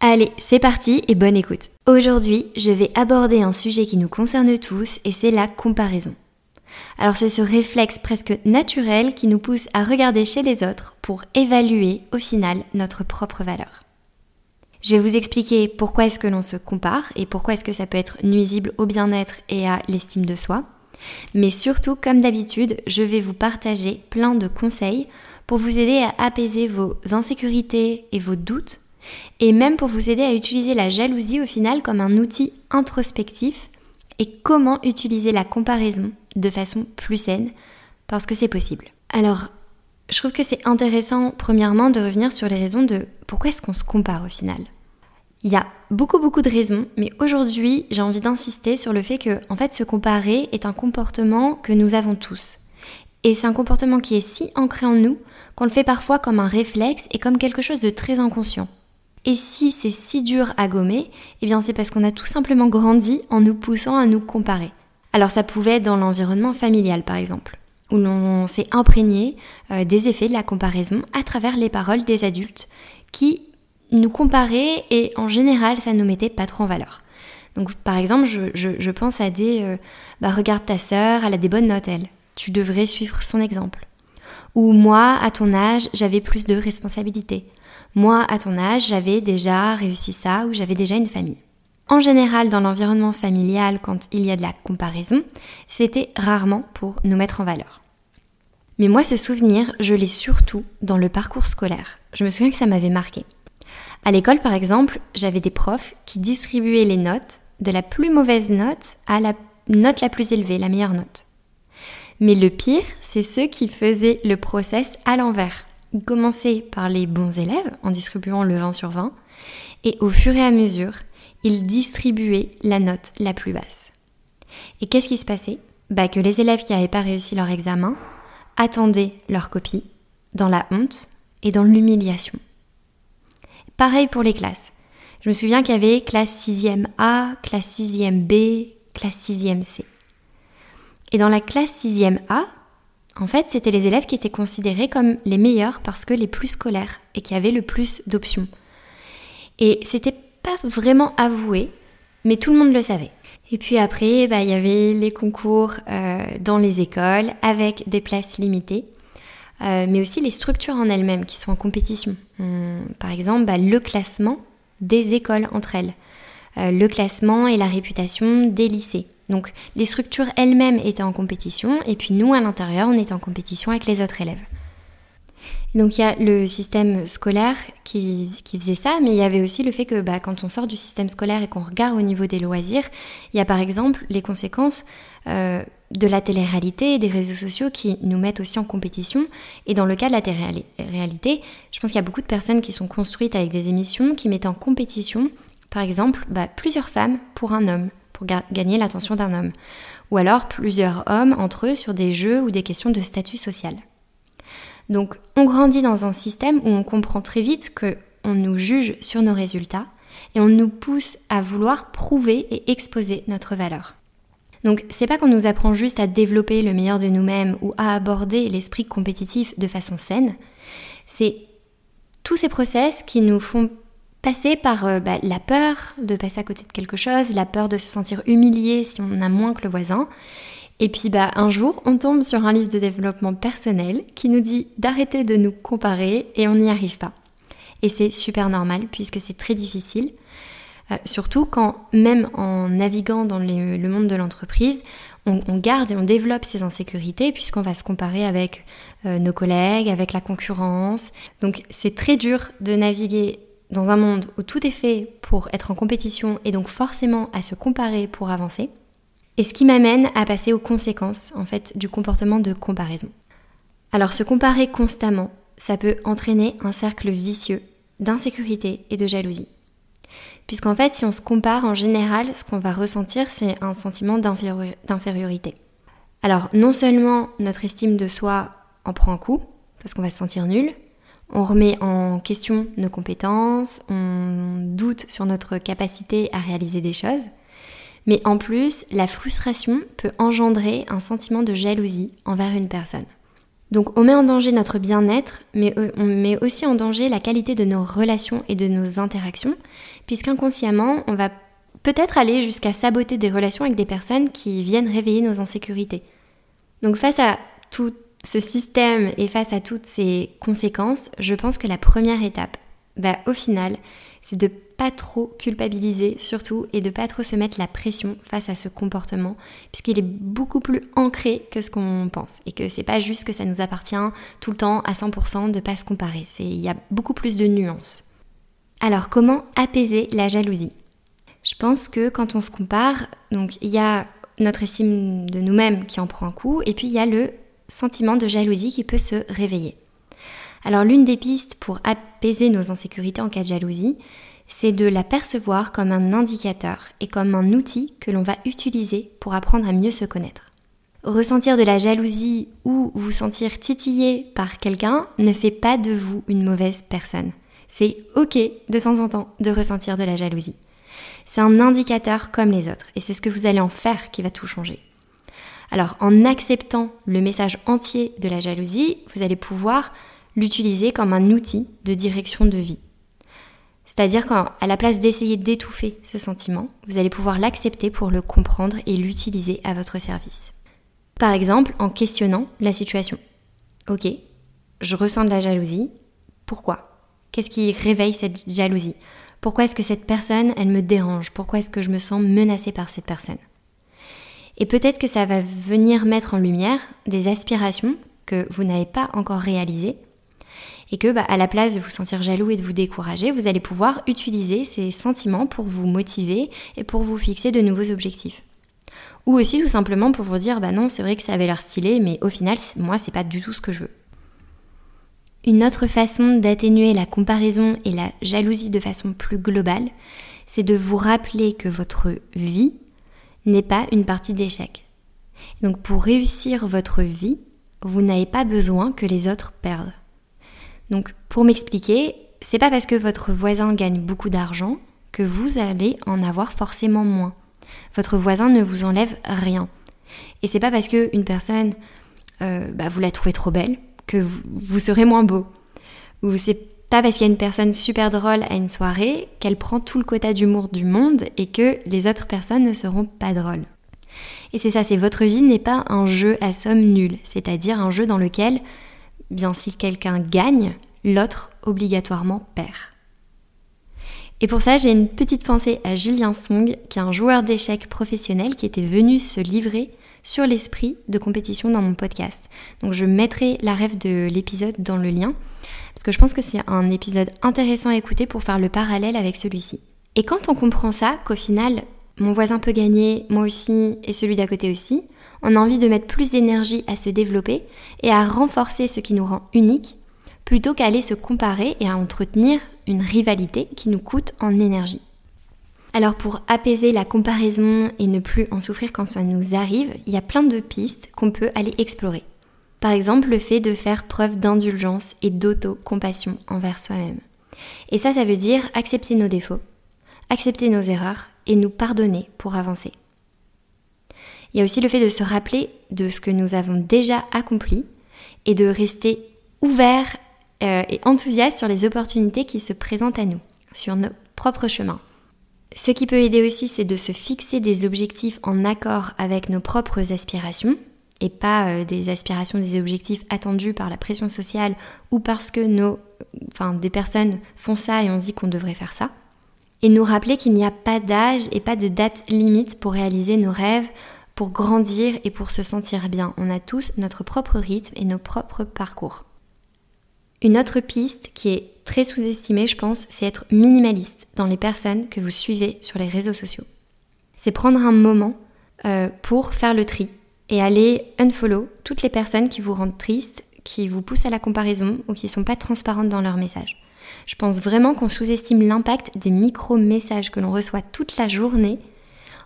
Allez, c'est parti et bonne écoute. Aujourd'hui, je vais aborder un sujet qui nous concerne tous et c'est la comparaison. Alors c'est ce réflexe presque naturel qui nous pousse à regarder chez les autres pour évaluer au final notre propre valeur. Je vais vous expliquer pourquoi est-ce que l'on se compare et pourquoi est-ce que ça peut être nuisible au bien-être et à l'estime de soi. Mais surtout, comme d'habitude, je vais vous partager plein de conseils pour vous aider à apaiser vos insécurités et vos doutes et même pour vous aider à utiliser la jalousie au final comme un outil introspectif et comment utiliser la comparaison de façon plus saine? Parce que c'est possible. Alors, je trouve que c'est intéressant premièrement de revenir sur les raisons de pourquoi est-ce qu'on se compare au final. Il y a beaucoup beaucoup de raisons, mais aujourd'hui j'ai envie d'insister sur le fait que en fait se comparer est un comportement que nous avons tous. Et c'est un comportement qui est si ancré en nous qu'on le fait parfois comme un réflexe et comme quelque chose de très inconscient. Et si c'est si dur à gommer, eh bien c'est parce qu'on a tout simplement grandi en nous poussant à nous comparer. Alors ça pouvait être dans l'environnement familial par exemple, où l'on s'est imprégné euh, des effets de la comparaison à travers les paroles des adultes qui nous comparaient et en général ça ne nous mettait pas trop en valeur. Donc par exemple, je, pense à des euh, bah regarde ta sœur, elle a des bonnes notes elle, tu devrais suivre son exemple. Ou moi, à ton âge, j'avais plus de responsabilités. Moi, à ton âge, j'avais déjà réussi ça ou j'avais déjà une famille. En général, dans l'environnement familial, quand il y a de la comparaison, c'était rarement pour nous mettre en valeur. Mais moi, ce souvenir, je l'ai surtout dans le parcours scolaire. Je me souviens que ça m'avait marqué. À l'école, par exemple, j'avais des profs qui distribuaient les notes de la plus mauvaise note à la note la plus élevée, la meilleure note. Mais le pire, c'est ceux qui faisaient le process à l'envers. Il par les bons élèves en distribuant le 20 sur 20 et au fur et à mesure, il distribuait la note la plus basse. Et qu'est-ce qui se passait? Bah Que les élèves qui n'avaient pas réussi leur examen attendaient leur copie dans la honte et dans l'humiliation. Pareil pour les classes. Je me souviens qu'il y avait classe 6e A, classe 6e B, classe 6e C. Et dans la classe 6e A, en fait, c'était les élèves qui étaient considérés comme les meilleurs parce que les plus scolaires et qui avaient le plus d'options. Et c'était pas vraiment avoué, mais tout le monde le savait. Et puis après, bah, il y avait les concours euh, dans les écoles avec des places limitées, euh, mais aussi les structures en elles-mêmes qui sont en compétition. par exemple, bah, le classement des écoles entre elles, euh, le classement et la réputation des lycées. Donc les structures elles-mêmes étaient en compétition et puis nous à l'intérieur on était en compétition avec les autres élèves. donc il y a le système scolaire qui, faisait ça, mais il y avait aussi le fait que bah, quand on sort du système scolaire et qu'on regarde au niveau des loisirs, il y a par exemple les conséquences euh, de la télé-réalité et des réseaux sociaux qui nous mettent aussi en compétition. Et dans le cas de la télé-réalité, je pense qu'il y a beaucoup de personnes qui sont construites avec des émissions qui mettent en compétition, par exemple, bah, plusieurs femmes pour un homme pour gagner l'attention d'un homme, ou alors plusieurs hommes entre eux sur des jeux ou des questions de statut social. Donc on grandit dans un système où on comprend très vite que on nous juge sur nos résultats et on nous pousse à vouloir prouver et exposer notre valeur. Donc c'est pas qu'on nous apprend juste à développer le meilleur de nous-mêmes ou à aborder l'esprit compétitif de façon saine, c'est tous ces process qui nous font passer par euh, bah, la peur de passer à côté de quelque chose, la peur de se sentir humilié si on a moins que le voisin. Et puis bah, un jour, on tombe sur un livre de développement personnel qui nous dit d'arrêter de nous comparer et on n'y arrive pas. Et c'est super normal puisque c'est très difficile. Euh, surtout quand, même en naviguant dans le monde de l'entreprise, on, garde et on développe ces insécurités puisqu'on va se comparer avec euh, nos collègues, avec la concurrence. Donc c'est très dur de naviguer dans un monde où tout est fait pour être en compétition et donc forcément à se comparer pour avancer. Et ce qui m'amène à passer aux conséquences en fait du comportement de comparaison. Alors se comparer constamment, ça peut entraîner un cercle vicieux d'insécurité et de jalousie. Puisqu'en fait, si on se compare en général, ce qu'on va ressentir, c'est un sentiment d'infériorité. Alors, non seulement notre estime de soi en prend un coup, parce qu'on va se sentir nul, on remet en question nos compétences, on doute sur notre capacité à réaliser des choses, mais en plus, la frustration peut engendrer un sentiment de jalousie envers une personne. Donc on met en danger notre bien-être, mais euh, on met aussi en danger la qualité de nos relations et de nos interactions, puisqu'inconsciemment, on va peut-être aller jusqu'à saboter des relations avec des personnes qui viennent réveiller nos insécurités. Donc face à tout ce système et face à toutes ces conséquences, je pense que la première étape, bah, au final, c'est de pas trop culpabiliser surtout et de pas trop se mettre la pression face à ce comportement puisqu'il est beaucoup plus ancré que ce qu'on pense et que c'est pas juste que ça nous appartient tout le temps à 100% de pas se comparer, il y a beaucoup plus de nuances. Alors comment apaiser la jalousie? Je pense que quand on se compare, donc il y a notre estime de nous-mêmes qui en prend un coup et puis il y a le sentiment de jalousie qui peut se réveiller. Alors l'une des pistes pour apaiser nos insécurités en cas de jalousie, c'est de la percevoir comme un indicateur et comme un outil que l'on va utiliser pour apprendre à mieux se connaître. Ressentir de la jalousie ou vous sentir titillé par quelqu'un ne fait pas de vous une mauvaise personne. C'est ok de temps en temps de ressentir de la jalousie. C'est un indicateur comme les autres et c'est ce que vous allez en faire qui va tout changer. Alors en acceptant le message entier de la jalousie, vous allez pouvoir l'utiliser comme un outil de direction de vie. C'est-à-dire qu'à la place d'essayer d'étouffer ce sentiment, vous allez pouvoir l'accepter pour le comprendre et l'utiliser à votre service. Par exemple, en questionnant la situation. Ok, je ressens de la jalousie. Pourquoi? Qu'est-ce qui réveille cette jalousie? Pourquoi est-ce que cette personne, elle me dérange? Pourquoi est-ce que je me sens menacée par cette personne? Et peut-être que ça va venir mettre en lumière des aspirations que vous n'avez pas encore réalisées et que bah, à la place de vous sentir jaloux et de vous décourager, vous allez pouvoir utiliser ces sentiments pour vous motiver et pour vous fixer de nouveaux objectifs. Ou aussi tout simplement pour vous dire bah non, c'est vrai que ça avait l'air stylé, mais au final, moi, c'est pas du tout ce que je veux. Une autre façon d'atténuer la comparaison et la jalousie de façon plus globale, c'est de vous rappeler que votre vie n'est pas une partie d'échec. Donc pour réussir votre vie, vous n'avez pas besoin que les autres perdent. Donc pour m'expliquer, c'est pas parce que votre voisin gagne beaucoup d'argent que vous allez en avoir forcément moins. Votre voisin ne vous enlève rien. Et c'est pas parce que une personne, euh, bah, vous la trouvez trop belle que vous, serez moins beau. Ou c'est pas parce qu'il y a une personne super drôle à une soirée qu'elle prend tout le quota d'humour du monde et que les autres personnes ne seront pas drôles. Et c'est ça, c'est votre vie n'est pas un jeu à somme nulle, c'est-à-dire un jeu dans lequel bien si quelqu'un gagne, l'autre obligatoirement perd. Et pour ça, j'ai une petite pensée à Julien Song, qui est un joueur d'échecs professionnel qui était venu se livrer sur l'esprit de compétition dans mon podcast. Donc je mettrai la rêve de l'épisode dans le lien, parce que je pense que c'est un épisode intéressant à écouter pour faire le parallèle avec celui-ci. Et quand on comprend ça, qu'au final, mon voisin peut gagner, moi aussi, et celui d'à côté aussi, on a envie de mettre plus d'énergie à se développer et à renforcer ce qui nous rend unique, plutôt qu'à aller se comparer et à entretenir une rivalité qui nous coûte en énergie. Alors pour apaiser la comparaison et ne plus en souffrir quand ça nous arrive, il y a plein de pistes qu'on peut aller explorer. Par exemple, le fait de faire preuve d'indulgence et d'auto-compassion envers soi-même. Et ça, ça veut dire accepter nos défauts, accepter nos erreurs et nous pardonner pour avancer. Il y a aussi le fait de se rappeler de ce que nous avons déjà accompli et de rester ouvert euh, et enthousiaste sur les opportunités qui se présentent à nous, sur nos propres chemins. Ce qui peut aider aussi, c'est de se fixer des objectifs en accord avec nos propres aspirations et pas euh, des aspirations, des objectifs attendus par la pression sociale ou parce que nos, enfin, des personnes font ça et on dit qu'on devrait faire ça. Et nous rappeler qu'il n'y a pas d'âge et pas de date limite pour réaliser nos rêves, pour grandir et pour se sentir bien. On a tous notre propre rythme et nos propres parcours. Une autre piste qui est très sous-estimée, je pense, c'est être minimaliste dans les personnes que vous suivez sur les réseaux sociaux. C'est prendre un moment euh, pour faire le tri et aller unfollow toutes les personnes qui vous rendent triste, qui vous poussent à la comparaison ou qui ne sont pas transparentes dans leurs messages. Je pense vraiment qu'on sous-estime l'impact des micro-messages que l'on reçoit toute la journée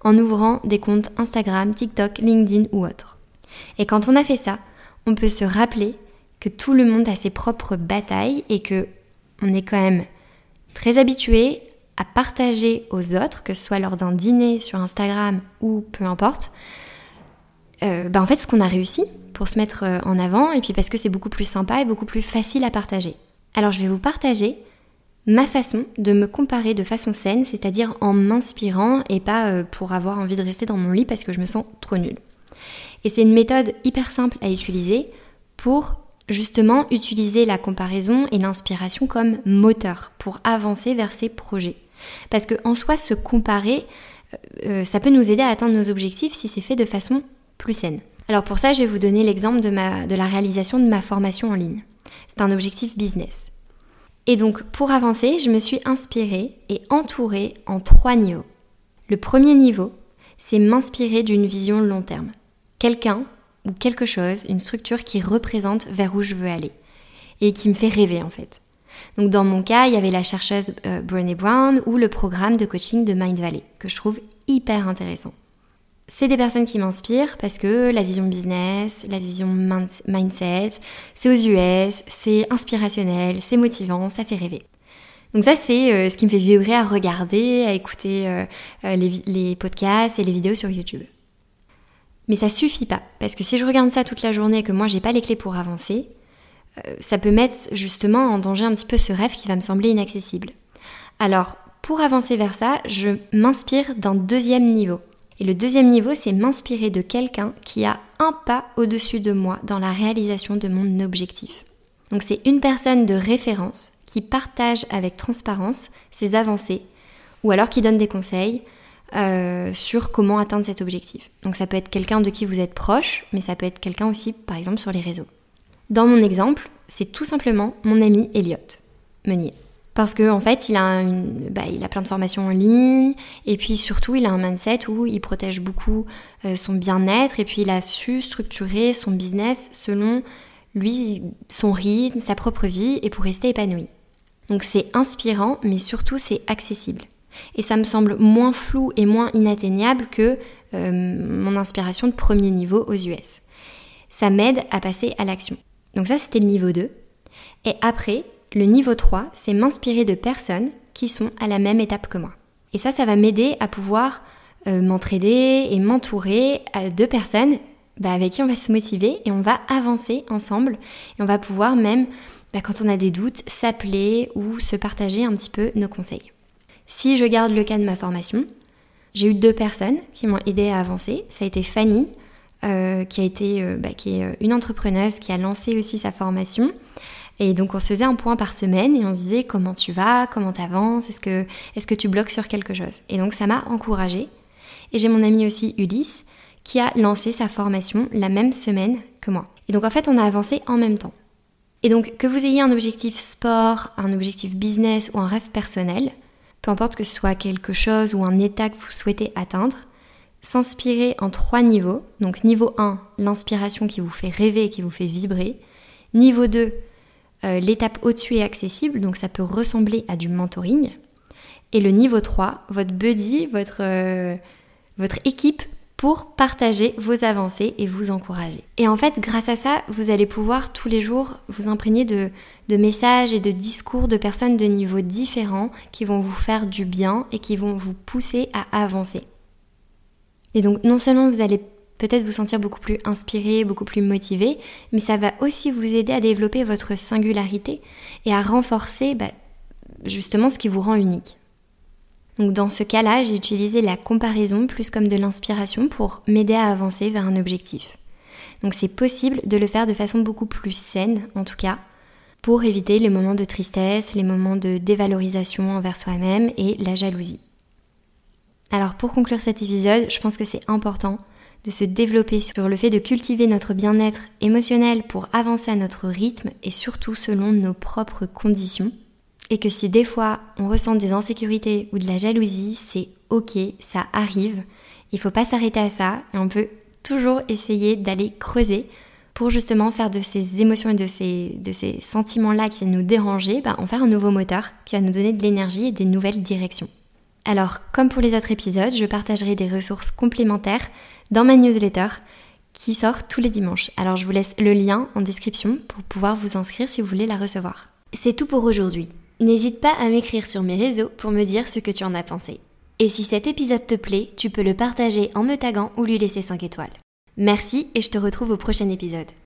en ouvrant des comptes Instagram, TikTok, LinkedIn ou autres. Et quand on a fait ça, on peut se rappeler que tout le monde a ses propres batailles et que on est quand même très habitué à partager aux autres, que ce soit lors d'un dîner sur Instagram ou peu importe, euh, bah en fait ce qu'on a réussi pour se mettre euh, en avant et puis parce que c'est beaucoup plus sympa et beaucoup plus facile à partager. Alors je vais vous partager ma façon de me comparer de façon saine, c'est-à-dire en m'inspirant et pas euh, pour avoir envie de rester dans mon lit parce que je me sens trop nulle. Et c'est une méthode hyper simple à utiliser pour justement utiliser la comparaison et l'inspiration comme moteur pour avancer vers ses projets. Parce qu'en soi, se comparer, euh, ça peut nous aider à atteindre nos objectifs si c'est fait de façon plus saine. Alors pour ça, je vais vous donner l'exemple de la réalisation de ma formation en ligne. C'est un objectif business. Et donc, pour avancer, je me suis inspirée et entourée en trois niveaux. Le premier niveau, c'est m'inspirer d'une vision long terme. Quelqu'un quelque chose, une structure qui représente vers où je veux aller et qui me fait rêver en fait. Donc dans mon cas, il y avait la chercheuse euh, Brené Brown ou le programme de coaching de Mind Valley que je trouve hyper intéressant. C'est des personnes qui m'inspirent parce que la vision business, la vision mindset, c'est aux US, c'est inspirationnel, c'est motivant, ça fait rêver. Donc ça, c'est euh, ce qui me fait vibrer à regarder, à écouter euh, euh, les, podcasts et les vidéos sur YouTube. Mais ça suffit pas, parce que si je regarde ça toute la journée et que moi j'ai pas les clés pour avancer, ça peut mettre justement en danger un petit peu ce rêve qui va me sembler inaccessible. Alors, pour avancer vers ça, je m'inspire d'un deuxième niveau. Et le deuxième niveau, c'est m'inspirer de quelqu'un qui a un pas au-dessus de moi dans la réalisation de mon objectif. Donc c'est une personne de référence qui partage avec transparence ses avancées ou alors qui donne des conseils euh, sur comment atteindre cet objectif. Donc ça peut être quelqu'un de qui vous êtes proche, mais ça peut être quelqu'un aussi par exemple sur les réseaux. Dans mon exemple, c'est tout simplement mon ami Elliot Meunier parce qu'en en fait, il a, une, bah, il a plein de formations en ligne, et puis surtout, il a un mindset où il protège beaucoup euh, son bien-être, et puis il a su structurer son business selon lui, son rythme, sa propre vie, et pour rester épanoui. Donc c'est inspirant, mais surtout c'est accessible. Et ça me semble moins flou et moins inatteignable que euh, mon inspiration de premier niveau aux US. Ça m'aide à passer à l'action. Donc ça, c'était le niveau 2. Et après, le niveau 3, c'est m'inspirer de personnes qui sont à la même étape que moi. Et ça, ça va m'aider à pouvoir euh, m'entraider et m'entourer euh, de personnes bah, avec qui on va se motiver et on va avancer ensemble. Et on va pouvoir même, bah, quand on a des doutes, s'appeler ou se partager un petit peu nos conseils. Si je garde le cas de ma formation, j'ai eu deux personnes qui m'ont aidé à avancer. Ça a été Fanny, euh, qui a été, bah, qui est une entrepreneuse qui a lancé aussi sa formation et donc on se faisait un point par semaine et on se disait comment tu vas, comment t'avances, est-ce que, est-ce que tu bloques sur quelque chose? Et donc ça m'a encouragée. Et j'ai mon ami aussi Ulysse qui a lancé sa formation la même semaine que moi. Et donc en fait on a avancé en même temps. Et donc que vous ayez un objectif sport, un objectif business ou un rêve personnel, que ce soit quelque chose ou un état que vous souhaitez atteindre, s'inspirer en trois niveaux. Donc niveau 1, l'inspiration qui vous fait rêver qui vous fait vibrer. Niveau 2, euh, l'étape au-dessus est accessible, donc ça peut ressembler à du mentoring. Et le niveau 3, votre buddy, votre, euh, votre équipe pour partager vos avancées et vous encourager. Et en fait, grâce à ça, vous allez pouvoir tous les jours vous imprégner de, messages et de discours de personnes de niveaux différents qui vont vous faire du bien et qui vont vous pousser à avancer. Et donc non seulement vous allez peut-être vous sentir beaucoup plus inspiré, beaucoup plus motivé, mais ça va aussi vous aider à développer votre singularité et à renforcer bah, justement ce qui vous rend unique. Donc dans ce cas-là, j'ai utilisé la comparaison plus comme de l'inspiration pour m'aider à avancer vers un objectif. Donc c'est possible de le faire de façon beaucoup plus saine, en tout cas, pour éviter les moments de tristesse, les moments de dévalorisation envers soi-même et la jalousie. Alors pour conclure cet épisode, je pense que c'est important de se développer sur le fait de cultiver notre bien-être émotionnel pour avancer à notre rythme et surtout selon nos propres conditions. Et que si des fois on ressent des insécurités ou de la jalousie, c'est ok, ça arrive. Il faut pas s'arrêter à ça et on peut toujours essayer d'aller creuser pour justement faire de ces émotions et de ces, de ces sentiments-là qui viennent nous déranger, bah, en faire un nouveau moteur qui va nous donner de l'énergie et des nouvelles directions. Alors, comme pour les autres épisodes, je partagerai des ressources complémentaires dans ma newsletter qui sort tous les dimanches. Alors, je vous laisse le lien en description pour pouvoir vous inscrire si vous voulez la recevoir. C'est tout pour aujourd'hui. N'hésite pas à m'écrire sur mes réseaux pour me dire ce que tu en as pensé. Et si cet épisode te plaît, tu peux le partager en me taguant ou lui laisser 5 étoiles. Merci et je te retrouve au prochain épisode.